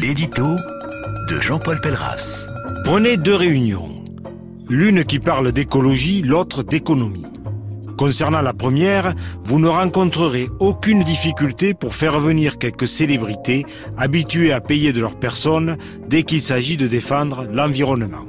L'édito de Jean-Paul Pelleras. Prenez deux réunions. L'une qui parle d'écologie, l'autre d'économie. Concernant la première, vous ne rencontrerez aucune difficulté pour faire venir quelques célébrités habituées à payer de leur personne dès qu'il s'agit de défendre l'environnement.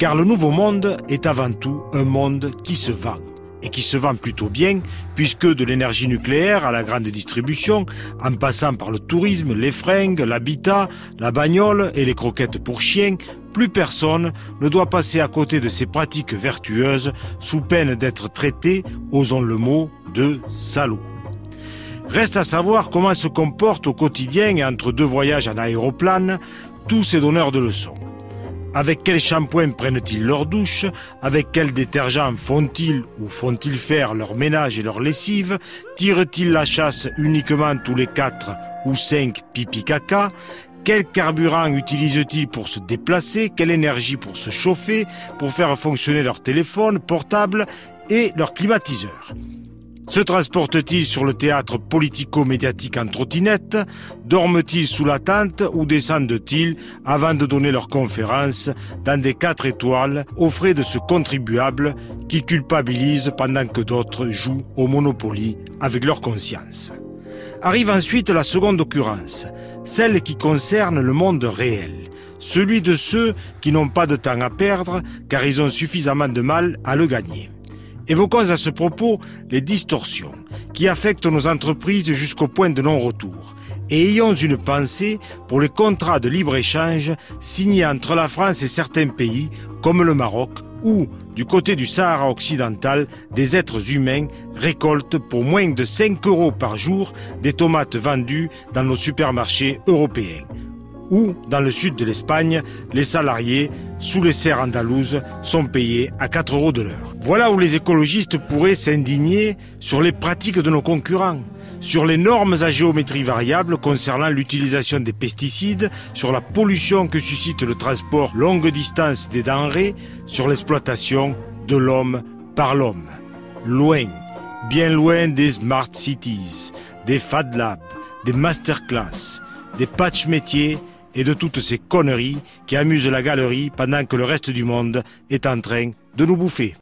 Car le nouveau monde est avant tout un monde qui se vend et qui se vend plutôt bien, puisque de l'énergie nucléaire à la grande distribution, en passant par le tourisme, les fringues, l'habitat, la bagnole et les croquettes pour chiens, plus personne ne doit passer à côté de ces pratiques vertueuses sous peine d'être traité, osons le mot, de salaud. Reste à savoir comment se comportent au quotidien entre deux voyages en aéroplane tous ces donneurs de leçons. Avec quel shampoing prennent-ils leur douche? Avec quel détergent font-ils ou font-ils faire leur ménage et leur lessive? Tirent-ils la chasse uniquement tous les 4 ou 5 pipi caca? Quel carburant utilisent-ils pour se déplacer? Quelle énergie pour se chauffer? Pour faire fonctionner leur téléphone portable et leur climatiseur? Se transportent-ils sur le théâtre politico-médiatique en trottinette Dorment-ils sous la tente ou descendent-ils avant de donner leur conférence dans des quatre étoiles aux frais de ce contribuable qui culpabilise pendant que d'autres jouent au Monopoly avec leur conscience? Arrive ensuite la seconde occurrence, celle qui concerne le monde réel, celui de ceux qui n'ont pas de temps à perdre car ils ont suffisamment de mal à le gagner. Évoquons à ce propos les distorsions qui affectent nos entreprises jusqu'au point de non-retour. Et ayons une pensée pour les contrats de libre-échange signés entre la France et certains pays comme le Maroc où, du côté du Sahara occidental, des êtres humains récoltent pour moins de 5 euros par jour des tomates vendues dans nos supermarchés européens où, dans le sud de l'Espagne, les salariés, sous les serres andalouses, sont payés à 4 euros de l'heure. Voilà où les écologistes pourraient s'indigner sur les pratiques de nos concurrents, sur les normes à géométrie variable concernant l'utilisation des pesticides, sur la pollution que suscite le transport longue distance des denrées, sur l'exploitation de l'homme par l'homme. Loin, bien loin des smart cities, des fad labs, des masterclass, des patch métiers et de toutes ces conneries qui amusent la galerie pendant que le reste du monde est en train de nous bouffer.